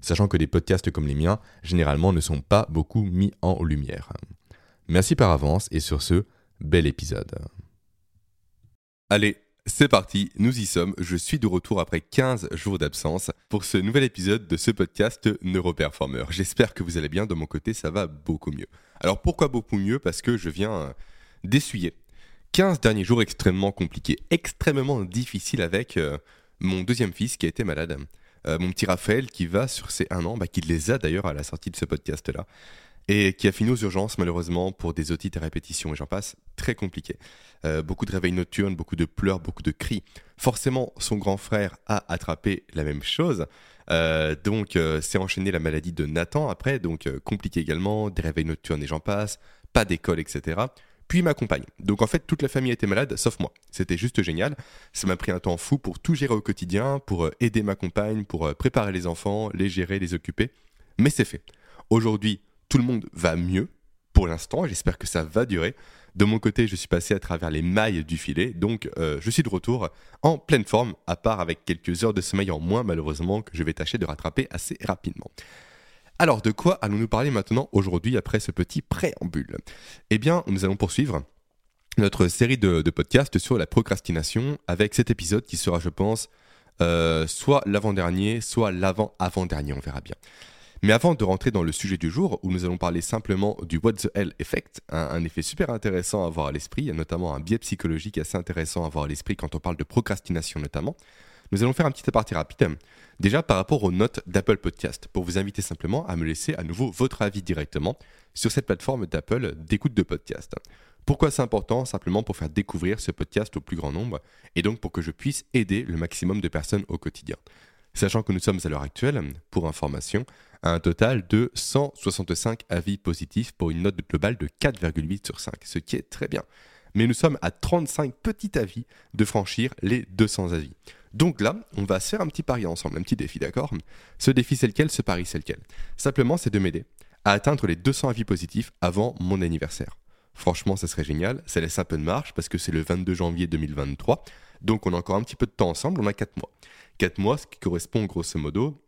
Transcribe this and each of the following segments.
Sachant que des podcasts comme les miens, généralement, ne sont pas beaucoup mis en lumière. Merci par avance et sur ce, bel épisode. Allez, c'est parti, nous y sommes. Je suis de retour après 15 jours d'absence pour ce nouvel épisode de ce podcast Neuroperformer. J'espère que vous allez bien, de mon côté ça va beaucoup mieux. Alors pourquoi beaucoup mieux? Parce que je viens d'essuyer 15 derniers jours extrêmement compliqués, extrêmement difficiles avec euh, mon deuxième fils qui a été malade. Euh, mon petit Raphaël qui va sur ses 1 an, bah, qui les a d'ailleurs à la sortie de ce podcast-là et qui a fini aux urgences malheureusement pour des otites à répétition et j'en passe, très compliqué. Euh, beaucoup de réveils nocturnes, beaucoup de pleurs, beaucoup de cris. Forcément, son grand frère a attrapé la même chose. Euh, donc, c'est enchaîné la maladie de Nathan après, donc compliqué également, des réveils nocturnes et j'en passe, pas d'école, etc. Puis ma compagne. Donc en fait, toute la famille était malade, sauf moi. C'était juste génial. Ça m'a pris un temps fou pour tout gérer au quotidien, pour aider ma compagne, pour préparer les enfants, les gérer, les occuper. Mais c'est fait. Aujourd'hui, tout le monde va mieux pour l'instant, j'espère que ça va durer. De mon côté, je suis passé à travers les mailles du filet, donc euh, je suis de retour en pleine forme, à part avec quelques heures de sommeil en moins malheureusement que je vais tâcher de rattraper assez rapidement. Alors de quoi allons-nous parler maintenant aujourd'hui après ce petit préambule? Eh bien, nous allons poursuivre notre série de, podcasts sur la procrastination avec cet épisode qui sera, je pense, euh, soit l'avant-dernier, soit l'avant-avant-dernier, on verra bien. Mais avant de rentrer dans le sujet du jour, où nous allons parler simplement du What the Hell Effect, un, effet super intéressant à avoir à l'esprit, notamment un biais psychologique assez intéressant à avoir à l'esprit quand on parle de procrastination notamment, nous allons faire un petit aparté rapide. Déjà par rapport aux notes d'Apple Podcast, pour vous inviter simplement à me laisser à nouveau votre avis directement sur cette plateforme d'Apple d'écoute de podcast. Pourquoi c'est important? Simplement pour faire découvrir ce podcast au plus grand nombre et donc pour que je puisse aider le maximum de personnes au quotidien. Sachant que nous sommes à l'heure actuelle, pour information, à un total de 165 avis positifs pour une note globale de 4,8 sur 5, ce qui est très bien. Mais nous sommes à 35 petits avis de franchir les 200 avis. Donc là, on va se faire un petit pari ensemble, un petit défi, d'accord? Ce défi, c'est lequel? Ce pari, c'est lequel? Simplement, c'est de m'aider à atteindre les 200 avis positifs avant mon anniversaire. Franchement, ça serait génial. Ça laisse un peu de marge parce que c'est le 22 janvier 2023. Donc, on a encore un petit peu de temps ensemble. On a 4 mois. 4 mois, ce qui correspond grosso modo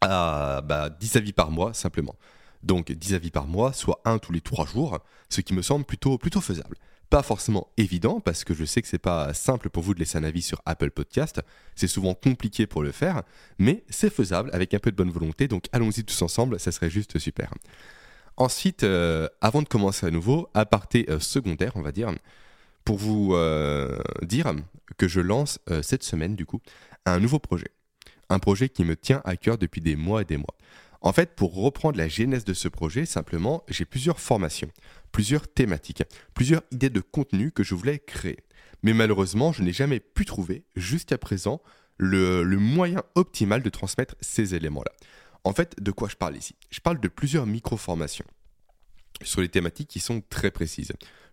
à bah, 10 avis par mois simplement. Donc 10 avis par mois, soit un tous les 3 jours, ce qui me semble plutôt, plutôt faisable. Pas forcément évident parce que je sais que c'est pas simple pour vous de laisser un avis sur Apple Podcast, c'est souvent compliqué pour le faire, mais c'est faisable avec un peu de bonne volonté, donc allons-y tous ensemble, ça serait juste super. Ensuite, euh, avant de commencer à nouveau, aparté euh, secondaire, on va dire, pour vous euh, dire que je lance cette semaine du coup un nouveau projet un projet qui me tient à cœur depuis des mois et des mois. En fait, pour reprendre la genèse de ce projet, simplement, j'ai plusieurs formations, plusieurs thématiques, plusieurs idées de contenu que je voulais créer. Mais malheureusement, je n'ai jamais pu trouver, jusqu'à présent, le, moyen optimal de transmettre ces éléments-là. En fait, de quoi je parle ici? Je parle de plusieurs micro-formations sur les thématiques qui sont très précises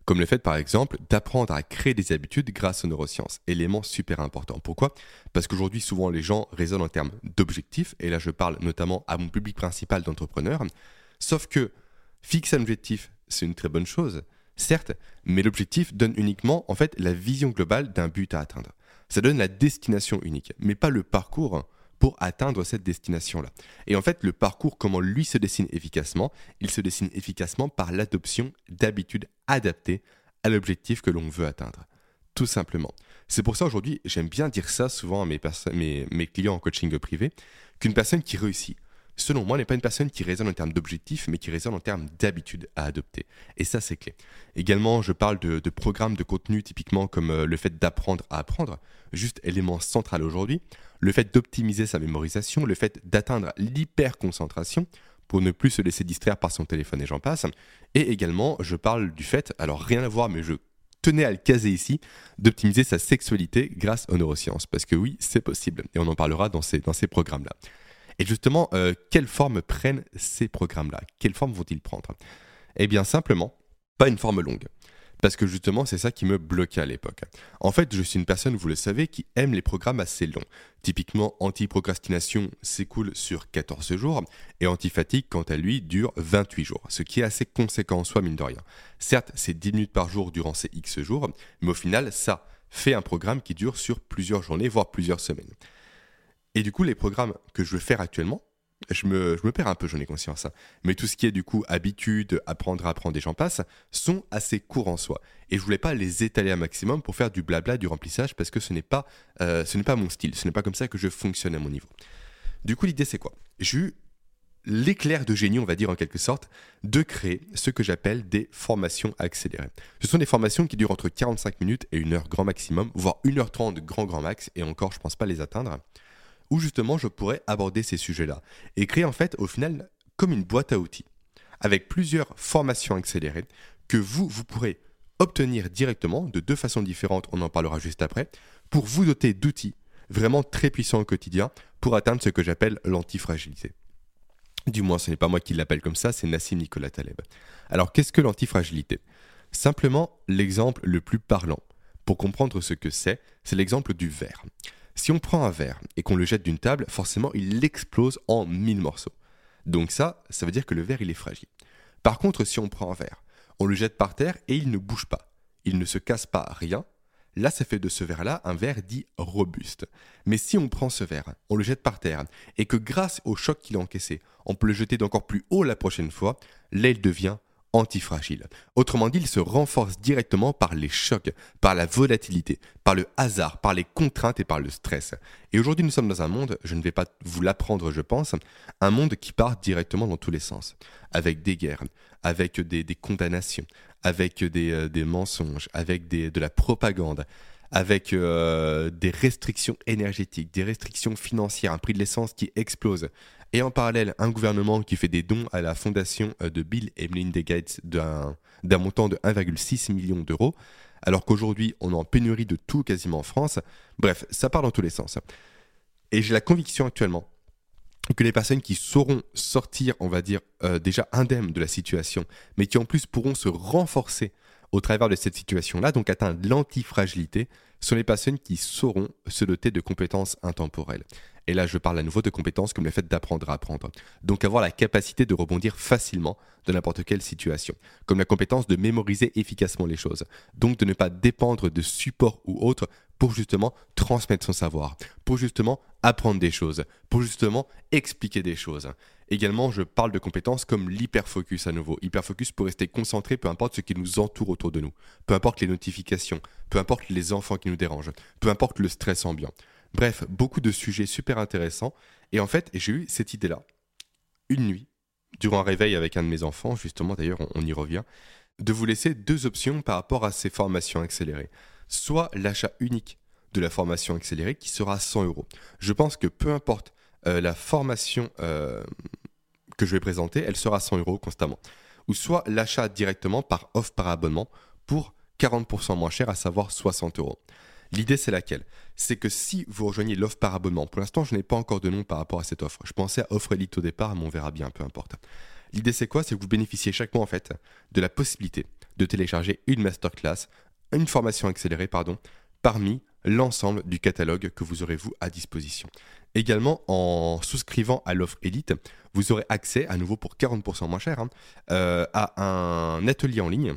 comme le fait par exemple d'apprendre à créer des habitudes grâce aux neurosciences, élément super important. Pourquoi? Parce qu'aujourd'hui souvent les gens raisonnent en termes d'objectifs, et là je parle notamment à mon public principal d'entrepreneurs, sauf que fixer un objectif, c'est une très bonne chose, certes, mais l'objectif donne uniquement en fait la vision globale d'un but à atteindre. Ça donne la destination unique, mais pas le parcours pour atteindre cette destination-là. Et en fait, le parcours, comment lui se dessine efficacement Il se dessine efficacement par l'adoption d'habitudes adaptées à l'objectif que l'on veut atteindre. Tout simplement. C'est pour ça aujourd'hui, j'aime bien dire ça souvent à mes, clients en coaching privé, qu'une personne qui réussit, selon moi, n'est pas une personne qui raisonne en termes d'objectifs, mais qui raisonne en termes d'habitudes à adopter. Et ça, c'est clé. Également, je parle de, programmes de contenu, typiquement comme euh, le fait d'apprendre à apprendre, juste élément central aujourd'hui le fait d'optimiser sa mémorisation, le fait d'atteindre l'hyperconcentration pour ne plus se laisser distraire par son téléphone et j'en passe. Et également, je parle du fait, alors rien à voir, mais je tenais à le caser ici, d'optimiser sa sexualité grâce aux neurosciences. Parce que oui, c'est possible. Et on en parlera dans ces, dans ces programmes-là. Et justement, euh, quelle forme prennent ces programmes-là? Quelle forme vont-ils prendre? Eh bien, simplement, pas une forme longue. Parce que justement, c'est ça qui me bloquait à l'époque. En fait, je suis une personne, vous le savez, qui aime les programmes assez longs. Typiquement, anti-procrastination s'écoule sur 14 jours et anti-fatigue, quant à lui, dure 28 jours, ce qui est assez conséquent en soi, mine de rien. Certes, c'est 10 minutes par jour durant ces X jours, mais au final, ça fait un programme qui dure sur plusieurs journées, voire plusieurs semaines. Et du coup, les programmes que je veux faire actuellement, je me, perds un peu, j'en ai conscience. Hein. Mais tout ce qui est du coup habitude, apprendre à apprendre et j'en passe, sont assez courts en soi. Et je voulais pas les étaler un maximum pour faire du blabla, du remplissage, parce que ce n'est pas, euh, ce n'est pas mon style, ce n'est pas comme ça que je fonctionne à mon niveau. Du coup, l'idée c'est quoi? J'ai eu l'éclair de génie, on va dire en quelque sorte, de créer ce que j'appelle des formations accélérées. Ce sont des formations qui durent entre 45 minutes et 1 heure grand maximum, voire 1h30 grand grand max, et encore je pense pas les atteindre où justement je pourrais aborder ces sujets-là et créer en fait au final comme une boîte à outils avec plusieurs formations accélérées que vous, vous pourrez obtenir directement de deux façons différentes, on en parlera juste après, pour vous doter d'outils vraiment très puissants au quotidien pour atteindre ce que j'appelle l'antifragilité. Du moins, ce n'est pas moi qui l'appelle comme ça, c'est Nassim Nicolas Taleb. Alors, qu'est-ce que l'antifragilité? Simplement, l'exemple le plus parlant pour comprendre ce que c'est, c'est l'exemple du verre. Si on prend un verre et qu'on le jette d'une table, forcément il explose en mille morceaux. Donc ça, ça veut dire que le verre il est fragile. Par contre, si on prend un verre, on le jette par terre et il ne bouge pas, il ne se casse pas, rien, là ça fait de ce verre-là un verre dit robuste. Mais si on prend ce verre, on le jette par terre et que grâce au choc qu'il a encaissé, on peut le jeter d'encore plus haut la prochaine fois, là il devient antifragile. Autrement dit, il se renforce directement par les chocs, par la volatilité, par le hasard, par les contraintes et par le stress. Et aujourd'hui, nous sommes dans un monde, je ne vais pas vous l'apprendre, je pense, un monde qui part directement dans tous les sens, avec des guerres, avec des, condamnations, avec des, euh, mensonges, avec de la propagande, avec euh, des restrictions énergétiques, des restrictions financières, un prix de l'essence qui explose, et en parallèle un gouvernement qui fait des dons à la fondation euh, de Bill et Melinda Gates d'un montant de 1,6 million d'euros, alors qu'aujourd'hui on est en pénurie de tout quasiment en France. Bref, ça part dans tous les sens. Et j'ai la conviction actuellement que les personnes qui sauront sortir, on va dire, euh, déjà indemnes de la situation, mais qui en plus pourront se renforcer au travers de cette situation-là, donc atteindre l'antifragilité, sont les personnes qui sauront se doter de compétences intemporelles. Et là, je parle à nouveau de compétences comme le fait d'apprendre à apprendre. Donc avoir la capacité de rebondir facilement de n'importe quelle situation. Comme la compétence de mémoriser efficacement les choses. Donc de ne pas dépendre de support ou autre pour justement transmettre son savoir. Pour justement apprendre des choses. Pour justement expliquer des choses. Également, je parle de compétences comme l'hyperfocus à nouveau. Hyperfocus pour rester concentré, peu importe ce qui nous entoure autour de nous. Peu importe les notifications. Peu importe les enfants qui nous dérangent. Peu importe le stress ambiant. Bref, beaucoup de sujets super intéressants. Et en fait, j'ai eu cette idée-là, une nuit, durant un réveil avec un de mes enfants, justement d'ailleurs, on, y revient, de vous laisser deux options par rapport à ces formations accélérées. Soit l'achat unique de la formation accélérée qui sera 100 euros. Je pense que peu importe euh, la formation euh, que je vais présenter, elle sera 100 euros constamment. Ou soit l'achat directement par offre par abonnement pour 40% moins cher, à savoir 60 euros. L'idée, c'est laquelle? C'est que si vous rejoignez l'offre par abonnement, pour l'instant, je n'ai pas encore de nom par rapport à cette offre. Je pensais à offre élite au départ, mais on verra bien, peu importe. L'idée, c'est quoi? C'est que vous bénéficiez chaque mois, en fait, de la possibilité de télécharger une masterclass, une formation accélérée, pardon, parmi l'ensemble du catalogue que vous aurez vous à disposition. Également, en souscrivant à l'offre Elite, vous aurez accès, à nouveau pour 40% moins cher, hein, euh, à un atelier en ligne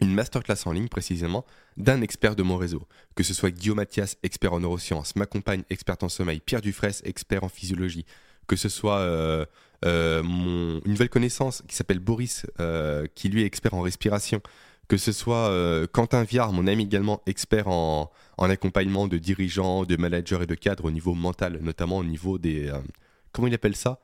une masterclass en ligne précisément d'un expert de mon réseau, que ce soit Guillaume Mathias, expert en neurosciences, ma compagne, experte en sommeil, Pierre Dufresne, expert en physiologie, que ce soit euh, euh, une nouvelle connaissance qui s'appelle Boris, qui lui est expert en respiration, que ce soit Quentin Viard, mon ami également expert en, en, accompagnement de dirigeants, de managers et de cadres au niveau mental, notamment au niveau des... comment il appelle ça?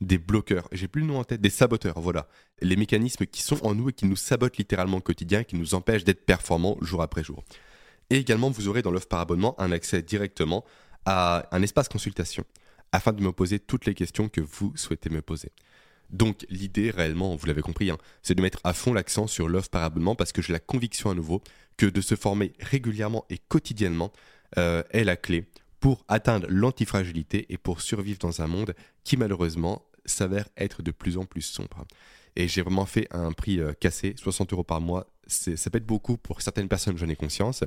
Des bloqueurs, j'ai plus le nom en tête, des saboteurs, voilà. Les mécanismes qui sont en nous et qui nous sabotent littéralement au quotidien, qui nous empêchent d'être performants jour après jour. Et également, vous aurez dans l'offre par abonnement un accès directement à un espace consultation, afin de me poser toutes les questions que vous souhaitez me poser. Donc l'idée réellement, vous l'avez compris, hein, c'est de mettre à fond l'accent sur l'offre par abonnement parce que j'ai la conviction à nouveau que de se former régulièrement et quotidiennement euh, est la clé pour atteindre l'antifragilité et pour survivre dans un monde qui malheureusement s'avère être de plus en plus sombre. Et j'ai vraiment fait un prix euh, cassé, 60 euros par mois. Ça peut être beaucoup pour certaines personnes, j'en ai conscience,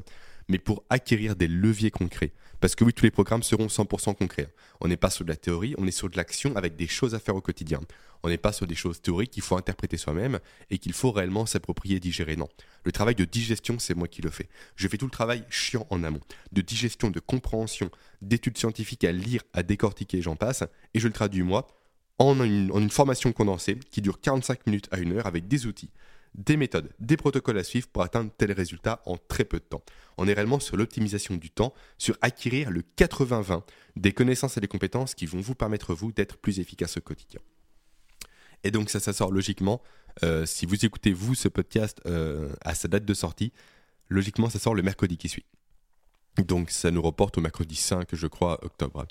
mais pour acquérir des leviers concrets. Parce que oui, tous les programmes seront 100% concrets. On n'est pas sur de la théorie, on est sur de l'action avec des choses à faire au quotidien. On n'est pas sur des choses théoriques qu'il faut interpréter soi-même et qu'il faut réellement s'approprier et digérer. Non. Le travail de digestion, c'est moi qui le fais. Je fais tout le travail chiant en amont. De digestion, de compréhension, d'études scientifiques à lire, à décortiquer, j'en passe. Et je le traduis moi en une, en une formation condensée qui dure 45 minutes à une heure avec des outils des méthodes, des protocoles à suivre pour atteindre tel résultat en très peu de temps. On est réellement sur l'optimisation du temps, sur acquérir le 80-20 des connaissances et des compétences qui vont vous permettre, vous, d'être plus efficace au quotidien. Et donc ça, ça sort logiquement, euh, si vous écoutez, vous, ce podcast euh, à sa date de sortie, logiquement, ça sort le mercredi qui suit. Donc ça nous reporte au mercredi 5, je crois, octobre.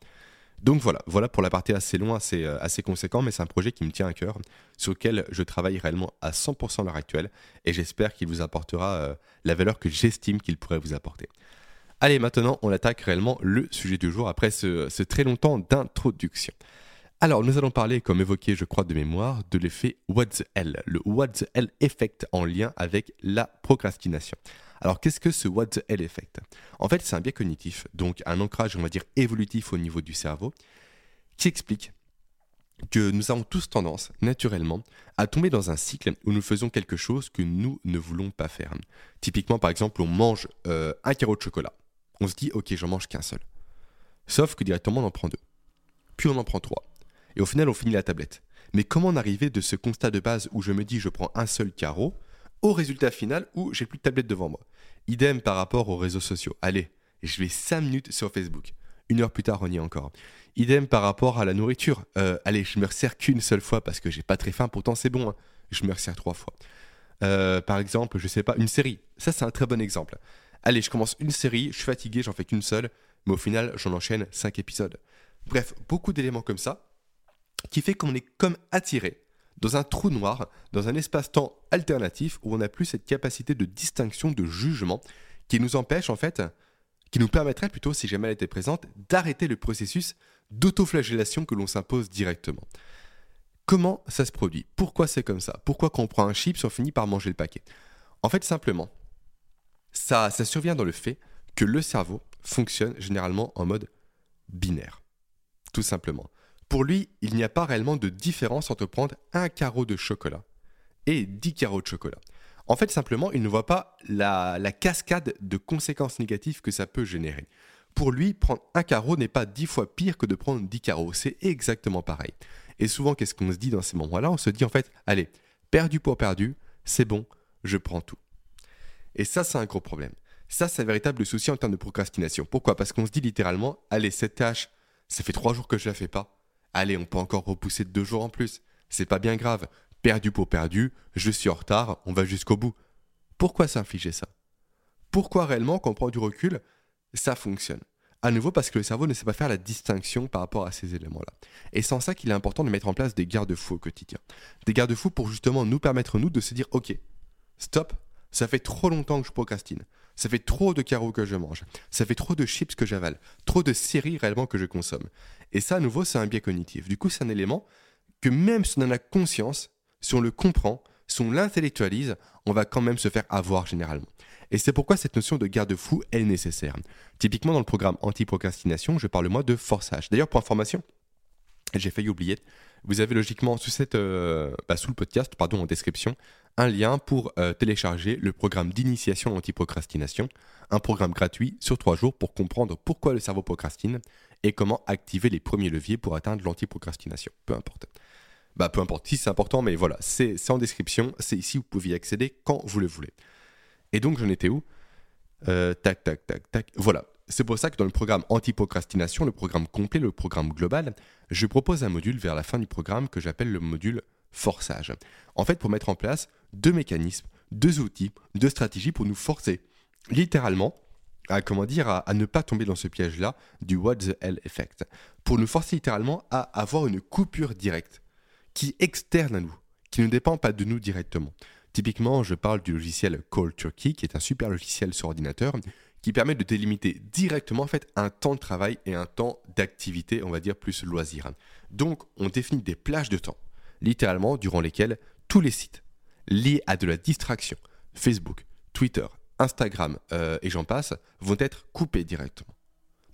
Donc voilà, voilà pour la partie assez loin, assez, euh, assez conséquent, mais c'est un projet qui me tient à cœur, sur lequel je travaille réellement à 100% à l'heure actuelle, et j'espère qu'il vous apportera euh, la valeur que j'estime qu'il pourrait vous apporter. Allez, maintenant, on attaque réellement le sujet du jour après ce, très long temps d'introduction. Alors, nous allons parler, comme évoqué, je crois, de mémoire, de l'effet What the L, le What the L effect en lien avec la procrastination. Alors qu'est-ce que ce What the Hell Effect? En fait, c'est un biais cognitif, donc un ancrage, on va dire, évolutif au niveau du cerveau, qui explique que nous avons tous tendance, naturellement, à tomber dans un cycle où nous faisons quelque chose que nous ne voulons pas faire. Typiquement, par exemple, on mange euh, un carreau de chocolat. On se dit, ok, j'en mange qu'un seul. Sauf que directement, on en prend deux. Puis on en prend trois. Et au final, on finit la tablette. Mais comment en arriver de ce constat de base où je me dis, je prends un seul carreau, au résultat final où j'ai plus de tablette devant moi. Idem par rapport aux réseaux sociaux. Allez, je vais 5 minutes sur Facebook. Une heure plus tard, on y est encore. Idem par rapport à la nourriture. Euh, allez, je me resserre qu'une seule fois parce que j'ai pas très faim, pourtant c'est bon. Hein. Je me resserre trois fois. Euh, par exemple, je sais pas, une série. Ça, c'est un très bon exemple. Allez, je commence une série, je suis fatigué, j'en fais qu'une seule, mais au final, j'en enchaîne 5 épisodes. Bref, beaucoup d'éléments comme ça qui fait qu'on est comme attiré dans un trou noir, dans un espace-temps alternatif où on n'a plus cette capacité de distinction, de jugement, qui nous empêche en fait, qui nous permettrait plutôt, si jamais elle était présente, d'arrêter le processus d'autoflagellation que l'on s'impose directement. Comment ça se produit? Pourquoi c'est comme ça? Pourquoi quand on prend un chips, on finit par manger le paquet? En fait, simplement, ça, ça survient dans le fait que le cerveau fonctionne généralement en mode binaire. Tout simplement. Pour lui, il n'y a pas réellement de différence entre prendre un carreau de chocolat et 10 carreaux de chocolat. En fait, simplement, il ne voit pas la, cascade de conséquences négatives que ça peut générer. Pour lui, prendre un carreau n'est pas 10 fois pire que de prendre 10 carreaux. C'est exactement pareil. Et souvent, qu'est-ce qu'on se dit dans ces moments-là? On se dit en fait, allez, perdu pour perdu, c'est bon, je prends tout. Et ça, c'est un gros problème. Ça, c'est un véritable souci en termes de procrastination. Pourquoi? Parce qu'on se dit littéralement, allez, cette tâche, ça fait trois jours que je la fais pas. Allez, on peut encore repousser de deux jours en plus. C'est pas bien grave. Perdu pour perdu, je suis en retard, on va jusqu'au bout. Pourquoi s'infliger ça? Pourquoi réellement, quand on prend du recul, ça fonctionne? À nouveau parce que le cerveau ne sait pas faire la distinction par rapport à ces éléments-là. Et en ça qu'il est important de mettre en place des garde-fous au quotidien. Des garde-fous pour justement nous permettre, nous, de se dire, ok, stop, ça fait trop longtemps que je procrastine. Ça fait trop de carreaux que je mange. Ça fait trop de chips que j'avale. Trop de séries réellement que je consomme. Et ça, à nouveau, c'est un biais cognitif. Du coup, c'est un élément que même si on en a conscience, si on le comprend, si on l'intellectualise, on va quand même se faire avoir généralement. Et c'est pourquoi cette notion de garde-fou est nécessaire. Typiquement dans le programme anti-procrastination, je parle moi de forçage. D'ailleurs, pour information, j'ai failli oublier, vous avez logiquement sous, cette, euh, bah, sous le podcast, pardon, en description, un lien pour euh, télécharger le programme d'initiation anti-procrastination, un programme gratuit sur trois jours pour comprendre pourquoi le cerveau procrastine et comment activer les premiers leviers pour atteindre l'anti-procrastination. Peu importe. Bah, peu importe si c'est important, mais voilà, c'est en description, c'est ici, vous pouvez y accéder quand vous le voulez. Et donc, j'en étais où? Euh, Tac, tac, tac, tac. Voilà. C'est pour ça que dans le programme anti-procrastination, le programme complet, le programme global, je propose un module vers la fin du programme que j'appelle le module forçage. En fait, pour mettre en place deux mécanismes, deux outils, deux stratégies pour nous forcer, littéralement, à, comment dire, à, ne pas tomber dans ce piège-là du what the hell effect. Pour nous forcer littéralement à avoir une coupure directe qui est externe à nous, qui ne dépend pas de nous directement. Typiquement, je parle du logiciel Call Turkey, qui est un super logiciel sur ordinateur qui permet de délimiter directement en fait un temps de travail et un temps d'activité, on va dire plus loisir. Donc on définit des plages de temps, littéralement durant lesquelles tous les sites liés à de la distraction, Facebook, Twitter, Instagram euh, et j'en passe, vont être coupés directement,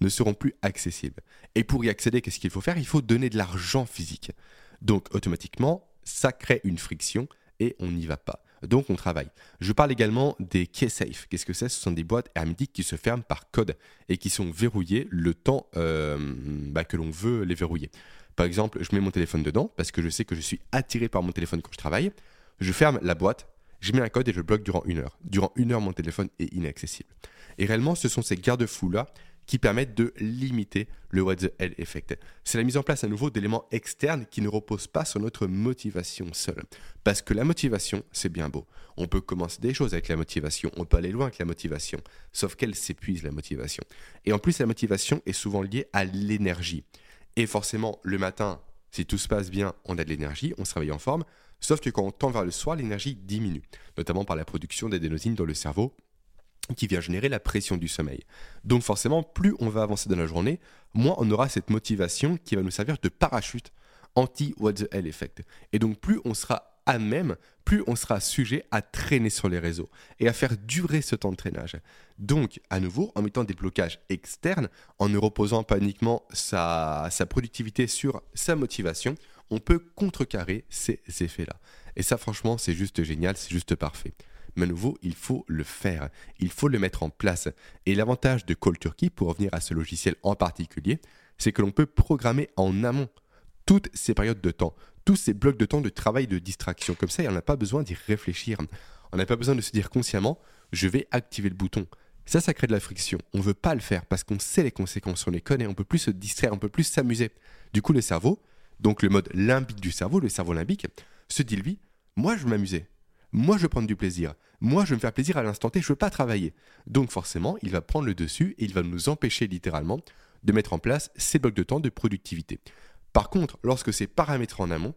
ne seront plus accessibles. Et pour y accéder, qu'est-ce qu'il faut faire? Il faut donner de l'argent physique. Donc automatiquement, ça crée une friction et on n'y va pas. Donc on travaille. Je parle également des key safe. Qu'est-ce que c'est? Ce sont des boîtes hermétiques qui se ferment par code et qui sont verrouillées le temps euh, bah, que l'on veut les verrouiller. Par exemple, je mets mon téléphone dedans parce que je sais que je suis attiré par mon téléphone quand je travaille. Je ferme la boîte, je mets un code et je bloque durant une heure. Durant une heure, mon téléphone est inaccessible. Et réellement, ce sont ces garde-fous-là qui permettent de limiter le what the hell effect. C'est la mise en place à nouveau d'éléments externes qui ne reposent pas sur notre motivation seule. Parce que la motivation, c'est bien beau. On peut commencer des choses avec la motivation, on peut aller loin avec la motivation, sauf qu'elle s'épuise la motivation. Et en plus, la motivation est souvent liée à l'énergie. Et forcément, le matin, si tout se passe bien, on a de l'énergie, on se réveille en forme, sauf que quand on tend vers le soir, l'énergie diminue, notamment par la production d'adénosine dans le cerveau qui vient générer la pression du sommeil. Donc forcément, plus on va avancer dans la journée, moins on aura cette motivation qui va nous servir de parachute anti-what the hell effect. Et donc plus on sera à même, plus on sera sujet à traîner sur les réseaux et à faire durer ce temps de traînage. Donc, à nouveau, en mettant des blocages externes, en ne reposant pas uniquement sa, sa productivité sur sa motivation, on peut contrecarrer ces effets-là. Et ça, franchement, c'est juste génial, c'est juste parfait. Mais à nouveau, il faut le faire, il faut le mettre en place. Et l'avantage de Call Turkey, pour revenir à ce logiciel en particulier, c'est que l'on peut programmer en amont toutes ces périodes de temps, tous ces blocs de temps de travail de distraction. Comme ça, il n'y en a pas besoin d'y réfléchir. On n'a pas besoin de se dire consciemment, je vais activer le bouton. Ça, ça crée de la friction. On ne veut pas le faire parce qu'on sait les conséquences, on les connaît, on peut plus se distraire, on peut plus s'amuser. Du coup, le cerveau, donc le mode limbique du cerveau, le cerveau limbique, se dit lui, moi je veux m'amuser, moi, je prendre du plaisir. Moi, je veux me faire plaisir à l'instant T. Je veux pas travailler. Donc, forcément, il va prendre le dessus et il va nous empêcher littéralement de mettre en place ces blocs de temps de productivité. Par contre, lorsque c'est paramétré en amont,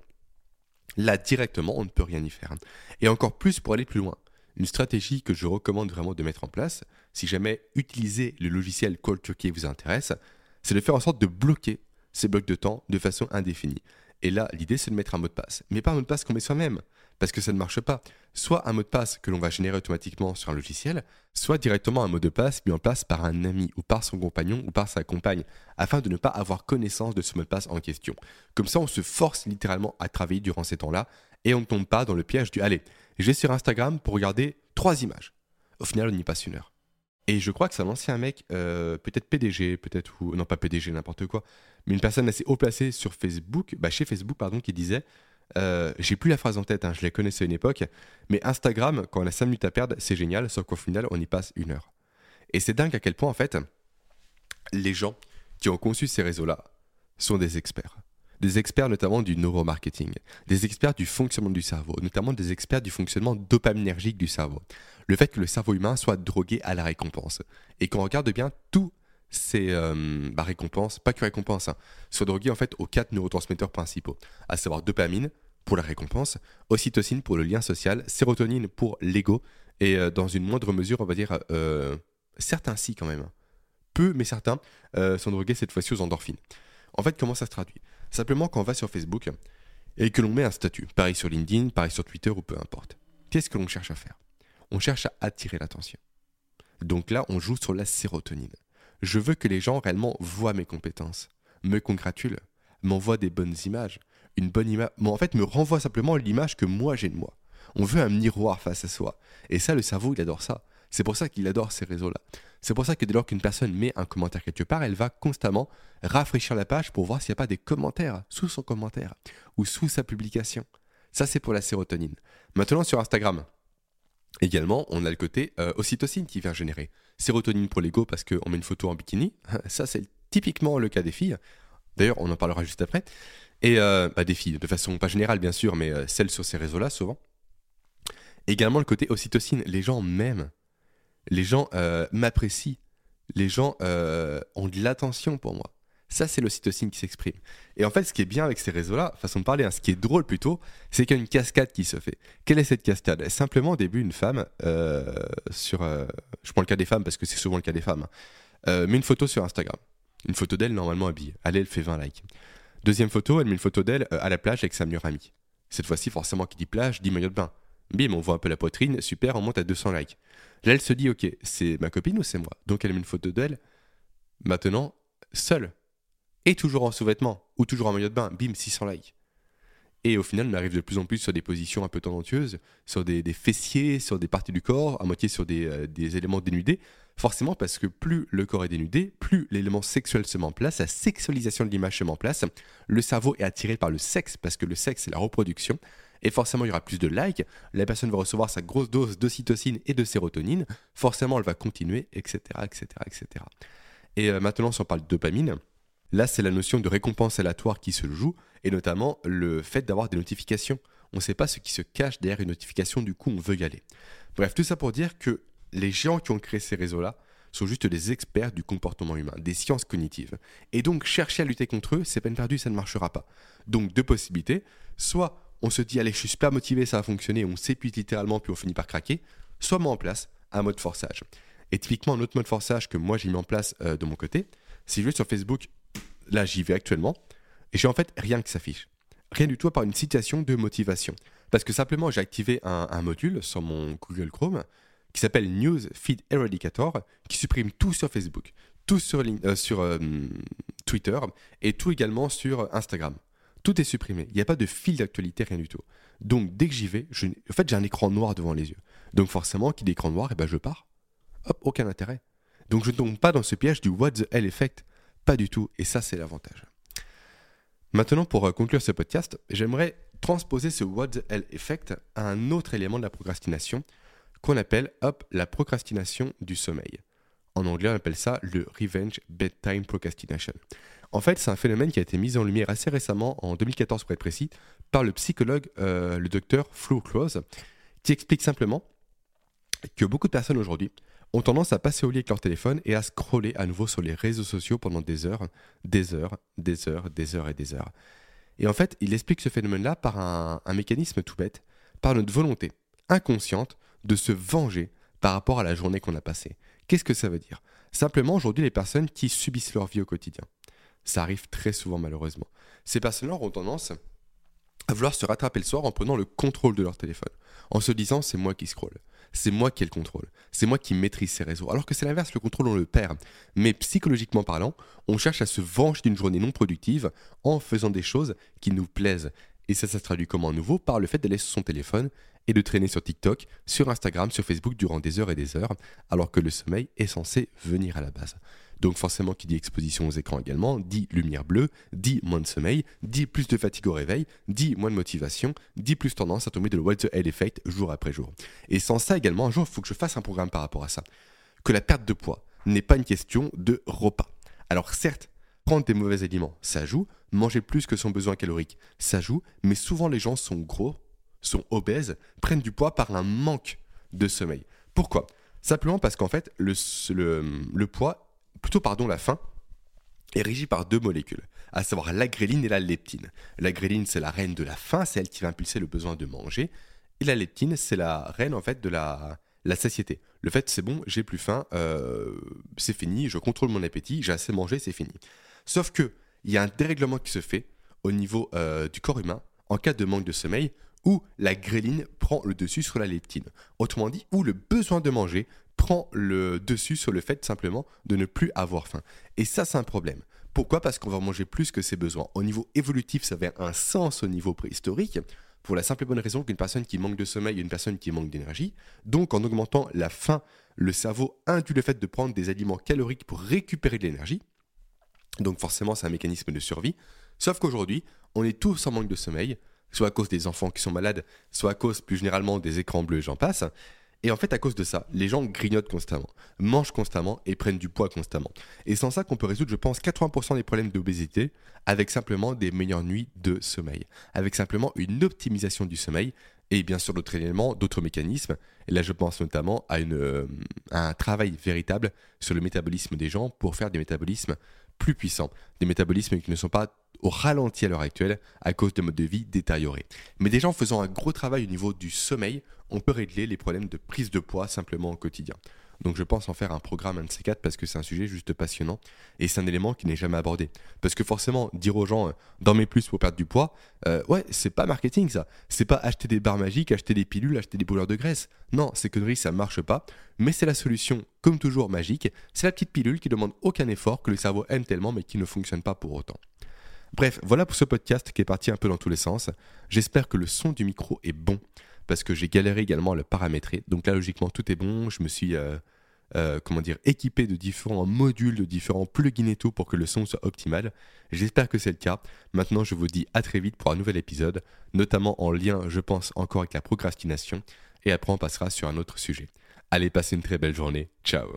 là directement, on ne peut rien y faire. Et encore plus pour aller plus loin. Une stratégie que je recommande vraiment de mettre en place, si jamais utiliser le logiciel Call qui vous intéresse, c'est de faire en sorte de bloquer ces blocs de temps de façon indéfinie. Et là, l'idée, c'est de mettre un mot de passe. Mais pas un mot de passe qu'on met soi-même parce que ça ne marche pas. Soit un mot de passe que l'on va générer automatiquement sur un logiciel, soit directement un mot de passe mis en place par un ami ou par son compagnon ou par sa compagne, afin de ne pas avoir connaissance de ce mot de passe en question. Comme ça, on se force littéralement à travailler durant ces temps-là et on ne tombe pas dans le piège du allez, je vais sur Instagram pour regarder trois images. Au final, on y passe une heure. Et je crois que c'est un ancien mec, euh, peut-être PDG, peut-être ou non pas PDG, n'importe quoi, mais une personne assez haut placée sur Facebook, bah chez Facebook pardon, qui disait euh, j'ai plus la phrase en tête, hein, je la connaissais à une époque, mais Instagram, quand on a 5 minutes à perdre, c'est génial, sauf qu'au final, on y passe une heure. Et c'est dingue à quel point, en fait, les gens qui ont conçu ces réseaux-là sont des experts. Des experts notamment du neuromarketing, des experts du fonctionnement du cerveau, notamment des experts du fonctionnement dopaminergique du cerveau. Le fait que le cerveau humain soit drogué à la récompense. Et qu'on regarde bien tout c'est euh, bah, récompense, pas que récompense, hein, soit drogué en fait aux quatre neurotransmetteurs principaux, à savoir dopamine pour la récompense, ocytocine pour le lien social, sérotonine pour l'ego, et euh, dans une moindre mesure, on va dire, euh, certains si quand même, hein. peu mais certains sont drogués cette fois-ci aux endorphines. En fait, comment ça se traduit? Simplement quand on va sur Facebook et que l'on met un statut, pareil sur LinkedIn, pareil sur Twitter ou peu importe, qu'est-ce que l'on cherche à faire? On cherche à attirer l'attention. Donc là, on joue sur la sérotonine. Je veux que les gens réellement voient mes compétences, me congratulent, m'envoient des bonnes images, une bonne image, en fait me renvoient simplement l'image que moi j'ai de moi. On veut un miroir face à soi. Et ça, le cerveau, il adore ça. C'est pour ça qu'il adore ces réseaux-là. C'est pour ça que dès lors qu'une personne met un commentaire quelque part, elle va constamment rafraîchir la page pour voir s'il n'y a pas des commentaires sous son commentaire ou sous sa publication. Ça, c'est pour la sérotonine. Maintenant, sur Instagram, Également, on a le côté euh, ocytocine qui vient générer. Sérotonine pour l'ego parce qu'on met une photo en bikini. Ça, c'est typiquement le cas des filles. D'ailleurs, on en parlera juste après. Et euh, bah, des filles, de façon pas générale bien sûr, mais euh, celles sur ces réseaux-là souvent. Également le côté ocytocine. Les gens m'aiment. Les gens m'apprécient. Les gens ont de l'attention pour moi. Ça, c'est l'ocytocine qui s'exprime. Et en fait, ce qui est bien avec ces réseaux-là, façon de parler, hein, ce qui est drôle plutôt, c'est qu'il y a une cascade qui se fait. Quelle est cette cascade? Simplement, au début, une femme, euh, sur. Euh, je prends le cas des femmes parce que c'est souvent le cas des femmes, hein, euh, met une photo sur Instagram. Une photo d'elle normalement habillée. Elle, elle fait 20 likes. Deuxième photo, elle met une photo d'elle à la plage avec sa meilleure amie. Cette fois-ci, forcément, qui dit plage, dit maillot de bain. Bim, on voit un peu la poitrine, super, on monte à 200 likes. Là, elle se dit, ok, c'est ma copine ou c'est moi? Donc elle met une photo d'elle, maintenant, seule et toujours en sous-vêtements, ou toujours en maillot de bain, bim, 600 likes. Et au final, on arrive de plus en plus sur des positions un peu tendancieuses, sur des, fessiers, sur des parties du corps, à moitié sur euh, des, éléments dénudés. Forcément, parce que plus le corps est dénudé, plus l'élément sexuel se met en place, la sexualisation de l'image se met en place. Le cerveau est attiré par le sexe, parce que le sexe, c'est la reproduction. Et forcément, il y aura plus de likes. La personne va recevoir sa grosse dose d'ocytocine et de sérotonine. Forcément, elle va continuer, etc. etc., etc. Et euh, maintenant, si on parle dopamine, Là, c'est la notion de récompense aléatoire qui se joue, et notamment le fait d'avoir des notifications. On ne sait pas ce qui se cache derrière une notification, du coup, on veut y aller. Bref, tout ça pour dire que les géants qui ont créé ces réseaux-là sont juste des experts du comportement humain, des sciences cognitives. Et donc, chercher à lutter contre eux, c'est peine perdue, ça ne marchera pas. Donc, deux possibilités. Soit on se dit, allez, je suis super motivé, ça va fonctionner, on s'épuise littéralement, puis on finit par craquer. Soit met en place un mode forçage. Et typiquement, un autre mode forçage que moi j'ai mis en place euh, de mon côté, si je vais sur Facebook là j'y vais actuellement, et j'ai en fait rien qui s'affiche. Rien du tout à part une citation de motivation. Parce que simplement j'ai activé un, module sur mon Google Chrome qui s'appelle News Feed Eradicator, qui supprime tout sur Facebook, tout sur, euh, sur euh, Twitter et tout également sur Instagram. Tout est supprimé. Il n'y a pas de fil d'actualité, rien du tout. Donc dès que j'y vais, en fait j'ai un écran noir devant les yeux. Donc forcément, qui dit écran noir, eh ben je pars. Hop, aucun intérêt. Donc je ne tombe pas dans ce piège du what the hell effect. Pas du tout, et ça c'est l'avantage. Maintenant, pour euh, conclure ce podcast, j'aimerais transposer ce What the Hell Effect à un autre élément de la procrastination qu'on appelle hop, la procrastination du sommeil. En anglais, on appelle ça le Revenge Bedtime Procrastination. En fait, c'est un phénomène qui a été mis en lumière assez récemment, en 2014 pour être précis, par le psychologue, euh, le docteur Flo Close, qui explique simplement que beaucoup de personnes aujourd'hui ont tendance à passer au lit avec leur téléphone et à scroller à nouveau sur les réseaux sociaux pendant des heures, des heures, des heures, des heures et des heures. Et en fait, il explique ce phénomène-là par un, mécanisme tout bête, par notre volonté inconsciente de se venger par rapport à la journée qu'on a passée. Qu'est-ce que ça veut dire? Simplement, aujourd'hui, les personnes qui subissent leur vie au quotidien, ça arrive très souvent malheureusement. Ces personnes-là ont tendance à vouloir se rattraper le soir en prenant le contrôle de leur téléphone, en se disant c'est moi qui scrolle c'est moi qui ai le contrôle. C'est moi qui maîtrise ces réseaux. Alors que c'est l'inverse, le contrôle, on le perd. Mais psychologiquement parlant, on cherche à se venger d'une journée non productive en faisant des choses qui nous plaisent. Et ça, ça se traduit comment? À nouveau Par le fait d'aller sur son téléphone et de traîner sur TikTok, sur Instagram, sur Facebook durant des heures et des heures, alors que le sommeil est censé venir à la base. Donc forcément, qui dit exposition aux écrans également, dit lumière bleue, dit moins de sommeil, dit plus de fatigue au réveil, dit moins de motivation, dit plus tendance à tomber de le what the hell effect jour après jour. Et sans ça également, un jour, il faut que je fasse un programme par rapport à ça. Que la perte de poids n'est pas une question de repas. Alors certes, prendre des mauvais aliments, ça joue, manger plus que son besoin calorique, ça joue, mais souvent les gens sont gros, sont obèses, prennent du poids par un manque de sommeil. Pourquoi? Simplement parce qu'en fait, le, le, poids plutôt pardon, la faim, est régie par deux molécules, à savoir la gréline et la leptine. La gréline, c'est la reine de la faim, c'est elle qui va impulser le besoin de manger. Et la leptine, c'est la reine en fait de la, la satiété. Le fait, c'est bon, j'ai plus faim, euh, c'est fini, je contrôle mon appétit, j'ai assez mangé, c'est fini. Sauf que il y a un dérèglement qui se fait au niveau euh, du corps humain en cas de manque de sommeil où la gréline prend le dessus sur la leptine. Autrement dit, où le besoin de manger prend le dessus sur le fait simplement de ne plus avoir faim. Et ça, c'est un problème. Pourquoi? Parce qu'on va manger plus que ses besoins. Au niveau évolutif, ça avait un sens au niveau préhistorique, pour la simple et bonne raison qu'une personne qui manque de sommeil est une personne qui manque d'énergie. Donc, en augmentant la faim, le cerveau induit le fait de prendre des aliments caloriques pour récupérer de l'énergie. Donc, forcément, c'est un mécanisme de survie. Sauf qu'aujourd'hui, on est tous en manque de sommeil, soit à cause des enfants qui sont malades, soit à cause plus généralement des écrans bleus, j'en passe. Et en fait, à cause de ça, les gens grignotent constamment, mangent constamment et prennent du poids constamment. Et sans ça qu'on peut résoudre, je pense, 80% des problèmes d'obésité avec simplement des meilleures nuits de sommeil, avec simplement une optimisation du sommeil et bien sûr d'autres éléments, d'autres mécanismes. Et là, je pense notamment à, une, euh, à un travail véritable sur le métabolisme des gens pour faire des métabolismes plus puissants, des métabolismes qui ne sont pas au ralenti à l'heure actuelle à cause de modes de vie détériorés. Mais déjà en faisant un gros travail au niveau du sommeil, on peut régler les problèmes de prise de poids simplement au quotidien. Donc je pense en faire un programme un de ces quatre parce que c'est un sujet juste passionnant et c'est un élément qui n'est jamais abordé. Parce que forcément, dire aux gens euh, dormez plus pour perdre du poids, euh, ouais, c'est pas marketing ça. C'est pas acheter des barres magiques, acheter des pilules, acheter des brûleurs de graisse. Non, ces conneries ça marche pas. Mais c'est la solution, comme toujours magique. C'est la petite pilule qui demande aucun effort, que le cerveau aime tellement mais qui ne fonctionne pas pour autant. Bref, voilà pour ce podcast qui est parti un peu dans tous les sens. J'espère que le son du micro est bon parce que j'ai galéré également à le paramétrer. Donc là, logiquement, tout est bon. Je me suis, euh, euh, comment dire, équipé de différents modules, de différents plugins et tout pour que le son soit optimal. J'espère que c'est le cas. Maintenant, je vous dis à très vite pour un nouvel épisode, notamment en lien, je pense, encore avec la procrastination. Et après, on passera sur un autre sujet. Allez, passez une très belle journée. Ciao